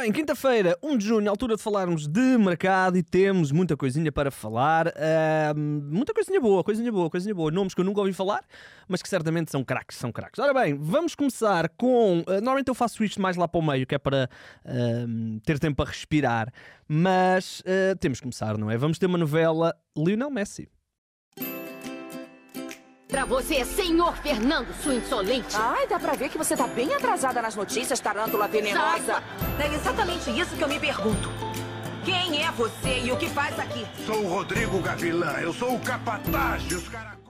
bem, quinta-feira, 1 de junho, altura de falarmos de mercado e temos muita coisinha para falar. Uh, muita coisinha boa, coisinha boa, coisinha boa. Nomes que eu nunca ouvi falar, mas que certamente são craques, são craques. Ora bem, vamos começar com. Uh, normalmente eu faço isto mais lá para o meio, que é para uh, ter tempo para respirar, mas temos que começar, não é? Vamos ter uma novela Lionel Messi. Pra você, senhor Fernando, sua insolente. Ai, dá pra ver que você tá bem atrasada nas notícias, tarântula venenosa. É exatamente isso que eu me pergunto. Quem é você e o que faz aqui? Sou o Rodrigo Gavilã, eu sou o capataz dos caracóis.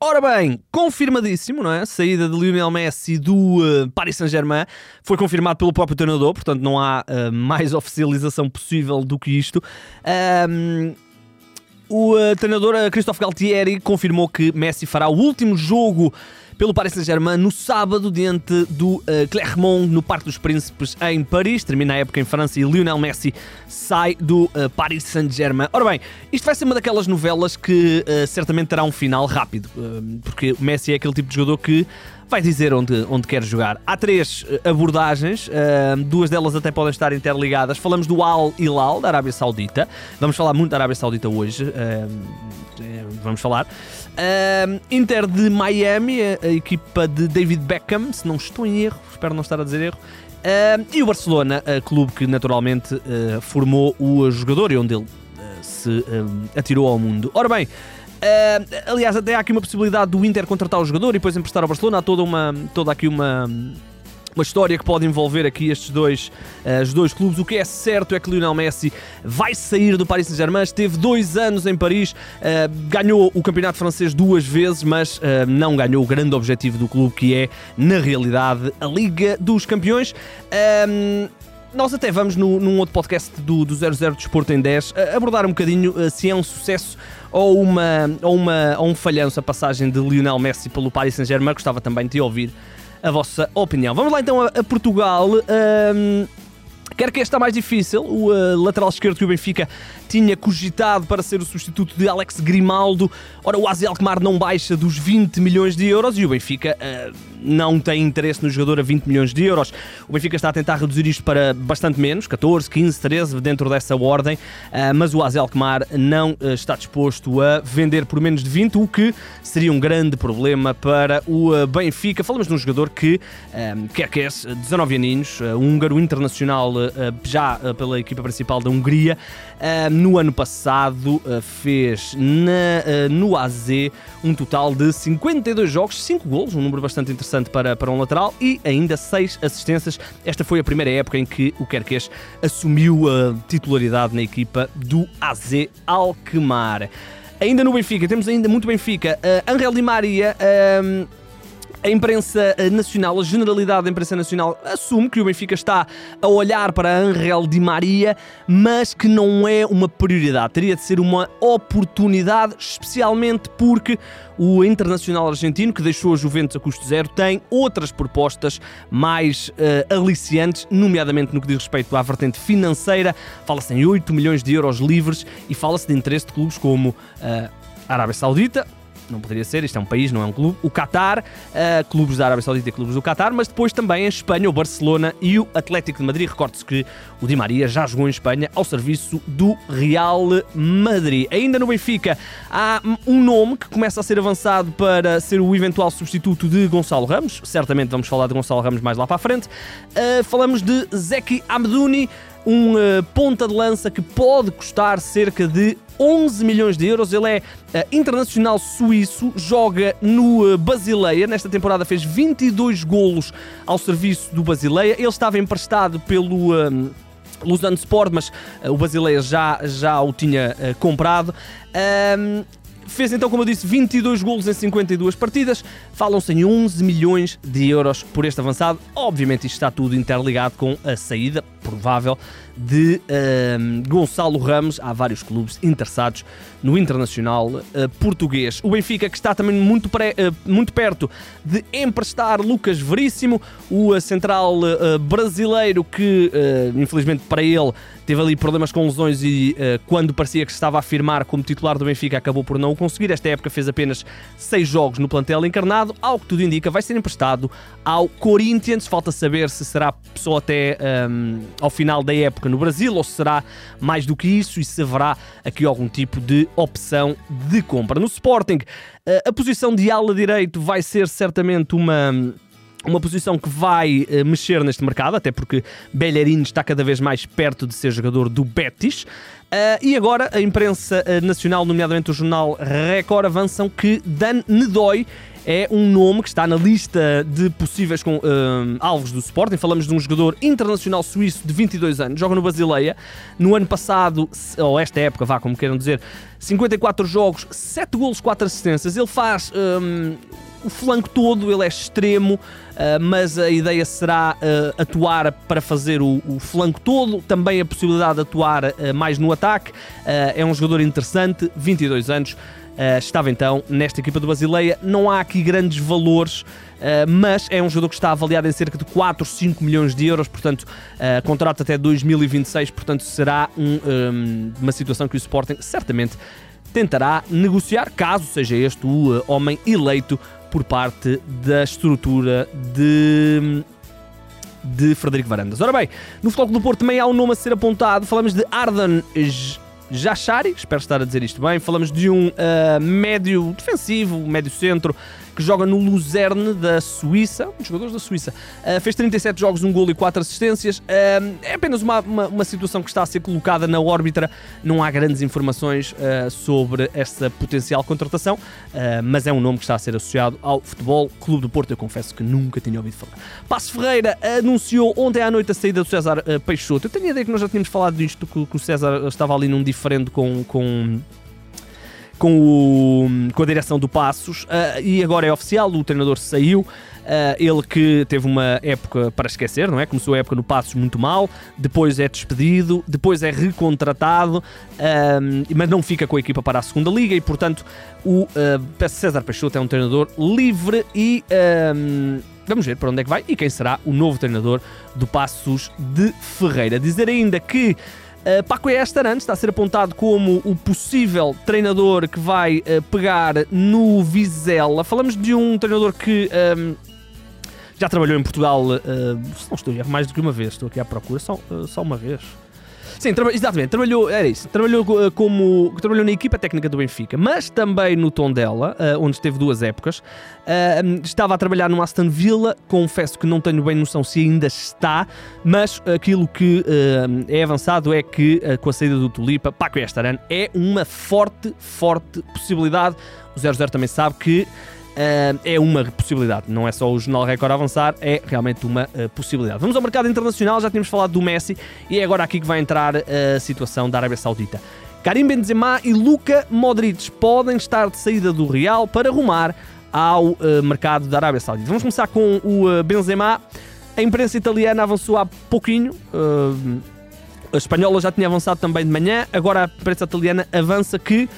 Ora bem, confirmadíssimo, não é? A saída de Lionel Messi do uh, Paris Saint-Germain foi confirmado pelo próprio treinador, portanto não há uh, mais oficialização possível do que isto. Um, o uh, treinador uh, Christophe Galtieri confirmou que Messi fará o último jogo pelo Paris Saint-Germain no sábado diante do uh, Clermont no Parque dos Príncipes em Paris. Termina a época em França e Lionel Messi sai do uh, Paris Saint-Germain. Ora bem, isto vai ser uma daquelas novelas que uh, certamente terá um final rápido, porque o Messi é aquele tipo de jogador que vai dizer onde, onde quer jogar. Há três abordagens, duas delas até podem estar interligadas. Falamos do Al Hilal, da Arábia Saudita. Vamos falar muito da Arábia Saudita hoje. vamos falar. Inter de Miami, a, equipa de David Beckham, se não estou em erro, espero não estar a dizer erro. E o Barcelona, clube que naturalmente formou o jogador e onde ele se atirou ao mundo. Ora bem, aliás, até há aqui uma possibilidade do Inter contratar o jogador e depois emprestar ao Barcelona. Há toda, uma, toda aqui uma uma história que pode envolver aqui estes dois, uh, os dois clubes. O que é certo é que Lionel Messi vai sair do Paris Saint-Germain. Esteve dois anos em Paris, uh, ganhou o campeonato francês duas vezes, mas uh, não ganhou o grande objetivo do clube, que é, na realidade, a Liga dos Campeões. Um, nós até vamos no, num outro podcast do, do 00 Desporto em 10 abordar um bocadinho se é um sucesso ou, uma, ou, uma, ou um falhanço a passagem de Lionel Messi pelo Paris Saint-Germain. Gostava também de ouvir a vossa opinião. Vamos lá então a, a Portugal. Quer que este está mais difícil, o uh, lateral esquerdo que o Benfica tinha cogitado para ser o substituto de Alex Grimaldo. Ora, o AZ Alkmaar não baixa dos 20 milhões de euros e o Benfica uh, não tem interesse no jogador a 20 milhões de euros. O Benfica está a tentar reduzir isto para bastante menos, 14, 15, 13, dentro dessa ordem, uh, mas o AZ Alkmaar não está disposto a vender por menos de 20, o que seria um grande problema para o Benfica. Falamos de um jogador que, quer que é 19 aninhos, húngaro internacional eh, já eh, pela equipa principal da Hungria. Eh, no ano passado fez na, no AZ um total de 52 jogos, 5 golos, um número bastante interessante para, para um lateral e ainda 6 assistências. Esta foi a primeira época em que o Kerkes assumiu a titularidade na equipa do AZ Alkmaar. Ainda no Benfica, temos ainda muito Benfica. Uh, Angel Di Maria. Uh, a imprensa eh, nacional, a generalidade da imprensa nacional, assume que o Benfica está a olhar para Angel Di Maria, mas que não é uma prioridade. Teria de ser uma oportunidade, especialmente porque o internacional argentino, que deixou a Juventus a custo zero, tem outras propostas mais uh, aliciantes, nomeadamente no que diz respeito à vertente financeira. Fala-se em 8 milhões de euros livres e fala-se de interesse de clubes como uh, a Arábia Saudita, não poderia ser, isto é um país, não é um clube. O Qatar, uh, clubes da Arábia Saudita e clubes do Qatar, mas depois também a Espanha, o Barcelona e o Atlético de Madrid. Recorde-se que o Di Maria já jogou em Espanha ao serviço do Real Madrid. Ainda no Benfica há um nome que começa a ser avançado para ser o eventual substituto de Gonçalo Ramos. Certamente vamos falar de Gonçalo Ramos mais lá para a frente. Uh, falamos de Zeki Amdouni um uh, ponta de lança que pode custar cerca de 11 milhões de euros. Ele é uh, internacional suíço, joga no uh, Basileia. Nesta temporada fez 22 golos ao serviço do Basileia. Ele estava emprestado pelo. Uh, Lausanne Sport, mas uh, o Basileia já, já o tinha comprado. Um, Fez então, como eu disse, 22 golos em 52 partidas. Falam-se em 11 milhões de euros por este avançado. Obviamente, isto está tudo interligado com a saída provável de uh, Gonçalo Ramos. Há vários clubes interessados no internacional uh, português. O Benfica, que está também muito, pré, uh, muito perto de emprestar Lucas Veríssimo, o central brasileiro que, infelizmente para ele, teve ali problemas com lesões e quando parecia que estava a firmar como titular do Benfica, acabou por não o conseguir. Esta época fez apenas seis jogos no plantel encarnado. Ao que tudo indica, vai ser emprestado ao Corinthians. Falta saber se será só até. Um, ao final da época no Brasil ou será mais do que isso e se haverá aqui algum tipo de opção de compra. No Sporting, a posição de ala direito vai ser certamente uma uma posição que vai uh, mexer neste mercado, até porque Bellerin está cada vez mais perto de ser jogador do Betis. Uh, e agora a imprensa uh, nacional, nomeadamente o jornal Record, avançam que Dan Nedoy é um nome que está na lista de possíveis com, alvos do Sporting. Falamos de um jogador internacional suíço de 22 anos, joga no Basileia. No ano passado, ou esta época, vá como queiram dizer, 54 jogos, 7 golos, 4 assistências. Ele faz um, o flanco todo, ele é extremo, uh, mas a ideia será uh, atuar para fazer o, o, flanco todo, também a possibilidade de atuar uh, mais no ataque. é um jogador interessante, 22 anos. estava então nesta equipa do Basileia. Não há aqui grandes valores, mas é um jogador que está avaliado em cerca de 4, 5 milhões de euros, portanto, contrato até 2026, portanto, será um, um, uma situação que o Sporting certamente tentará negociar, caso seja este o homem eleito por parte da estrutura de de Frederico Varandas. Ora bem, no Futebol do Porto também há um nome a ser apontado. Falamos de Ardan Jachari, espero estar a dizer isto bem. Falamos de um uh, médio defensivo, médio centro, que joga no Luzerne da Suíça, um dos jogadores da Suíça. Uh, fez 37 jogos, um gol e 4 assistências. Uh, é apenas uma, uma, uma, situação que está a ser colocada na órbita. Não há grandes informações uh, sobre esta potencial contratação, mas é um nome que está a ser associado ao Futebol Clube do Porto. Eu confesso que nunca tinha ouvido falar. Passo Ferreira anunciou ontem à noite a saída do César Peixoto. Eu tenho a ideia que nós já tínhamos falado disto, que, que o César estava ali num diferente com, com com, o, com a direção do Passos uh, e agora é oficial, o treinador saiu. Uh, ele que teve uma época para esquecer, não é? Começou a época no Passos muito mal, depois é despedido, depois é recontratado, uh, mas não fica com a equipa para a segunda liga e, portanto, o uh, César Peixoto é um treinador livre e vamos ver para onde é que vai e quem será o novo treinador do Passos de Ferreira. Dizer ainda que Uh, Paco Estaran está a ser apontado como o possível treinador que vai uh, pegar no Vizela. Falamos de um treinador que um, ehm, já trabalhou em Portugal, uh, se não estou mais do que uma vez, estou aqui à procura, só, só uma vez. Sim, traba exatamente, trabalhou, era isso, trabalhou uh, como, trabalhou na equipa técnica do Benfica, mas também no Tondela, uh, onde esteve duas épocas. Uh, estava a trabalhar no Aston Villa, confesso que não tenho bem noção se ainda está, mas aquilo que é avançado é que com a saída do Tulipa, Paco Estaran é uma forte, forte possibilidade. O 00 também sabe que Uh, é uma possibilidade. Não é só o Jornal Record avançar, é realmente uma uh, possibilidade. Vamos ao mercado internacional, já tínhamos falado do Messi e é agora aqui que vai entrar a situação da Arábia Saudita. Karim Benzema e Luka Modric podem estar de saída do Real para rumar ao uh, mercado da Arábia Saudita. Vamos começar com o Benzema. A imprensa italiana avançou há pouquinho. a espanhola já tinha avançado também de manhã. Agora a imprensa italiana avança que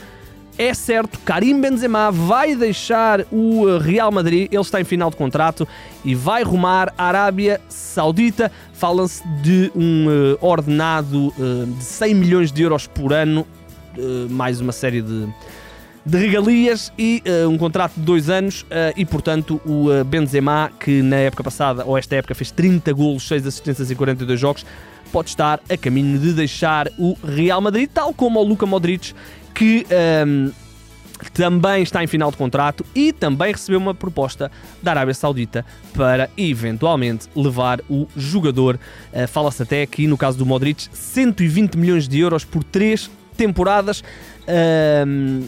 é certo, Karim Benzema vai deixar o eh, Real Madrid, ele está em final de contrato e vai rumar à Arábia Saudita. Fala-se de um uh, ordenado uh, de 100 milhões de euros por ano, uh, mais uma série de, de regalias e um contrato de dois anos. e portanto, o Benzema, que na época passada, ou esta época, fez 30 golos, 6 assistências e 42 jogos, pode estar a caminho de deixar o Real Madrid, tal como o Luka Modric que um, também está em final de contrato e também recebeu uma proposta da Arábia Saudita para eventualmente levar o jogador. Uh, Fala-se até aqui, no caso do Modric, 120 milhões de euros por três temporadas. Um,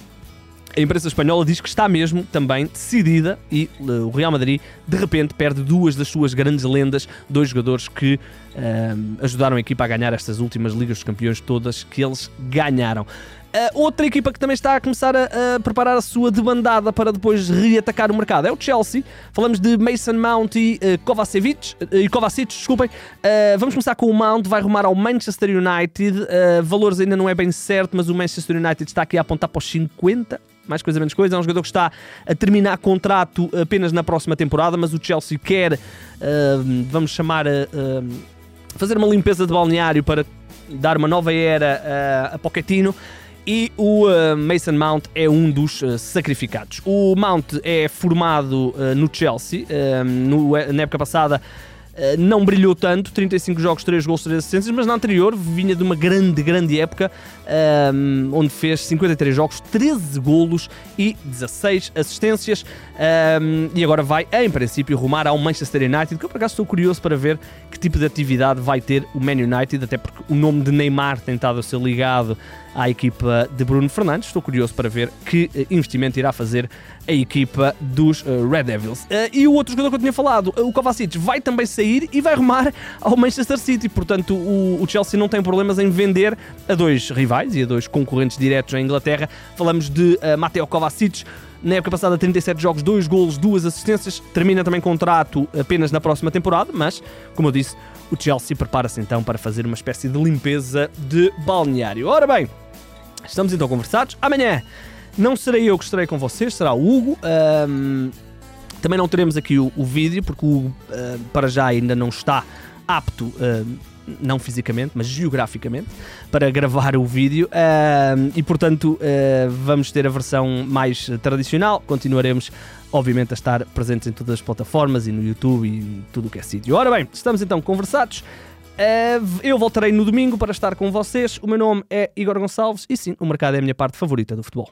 a imprensa espanhola diz que está mesmo também decidida e uh, o Real Madrid de repente perde duas das suas grandes lendas, dois jogadores que uh, ajudaram a equipa a ganhar estas últimas Ligas dos Campeões todas que eles ganharam. Uh, outra equipa que também está a começar a, a, preparar a sua debandada para depois reatacar o mercado é o Chelsea. Falamos de Mason Mount e uh, Kovacevic, uh, e Kovacic, desculpem. Uh, vamos começar com o Mount, vai rumar ao Manchester United. valores ainda não é bem certo, mas o Manchester United está aqui a apontar para os 50 mais coisa menos coisa. É um jogador que está a terminar contrato apenas na próxima temporada, mas o Chelsea quer, uh, vamos chamar, uh, fazer uma limpeza de balneário para dar uma nova era uh, a Pochettino e o uh, Mason Mount é um dos uh, sacrificados. O Mount é formado uh, no Chelsea, no, na época passada não brilhou tanto, 35 jogos, 3 gols, 3 assistências, mas na anterior vinha de uma grande, grande época um, onde fez 53 jogos, 13 golos e 16 assistências. Um, e agora vai, em princípio, rumar ao Manchester United, que eu por acaso estou curioso para ver que tipo de atividade vai ter o Man United, até porque o nome de Neymar tem estado a ser ligado à equipa de Bruno Fernandes. Estou curioso para ver que uh, investimento irá fazer a equipa dos uh, Red Devils. E o outro jogador que eu tinha falado, o Kovacic, vai também sair e vai rumar ao Manchester City. Portanto, o, o Chelsea não tem problemas em vender a dois rivais e a dois concorrentes diretos na Inglaterra. Falamos de uh, Mateo Kovacic. Na época passada, 37 jogos, 2 golos, 2 assistências. Termina também contrato apenas na próxima temporada, mas, como eu disse, o Chelsea prepara-se então para fazer uma espécie de limpeza de balneário. Ora bem, estamos então conversados. Amanhã não serei eu que estarei com vocês, será o Hugo. Um, também não teremos aqui o, o vídeo, porque o uh, para já, ainda não está apto. Uh, não fisicamente, mas geograficamente, para gravar o vídeo uh, e, portanto, uh, vamos ter a versão mais tradicional. Continuaremos, obviamente, a estar presentes em todas as plataformas e no YouTube e tudo o que é sítio. Ora bem, estamos então conversados. Eu voltarei no domingo para estar com vocês. O meu nome é Igor Gonçalves e sim, o mercado é a minha parte favorita do futebol.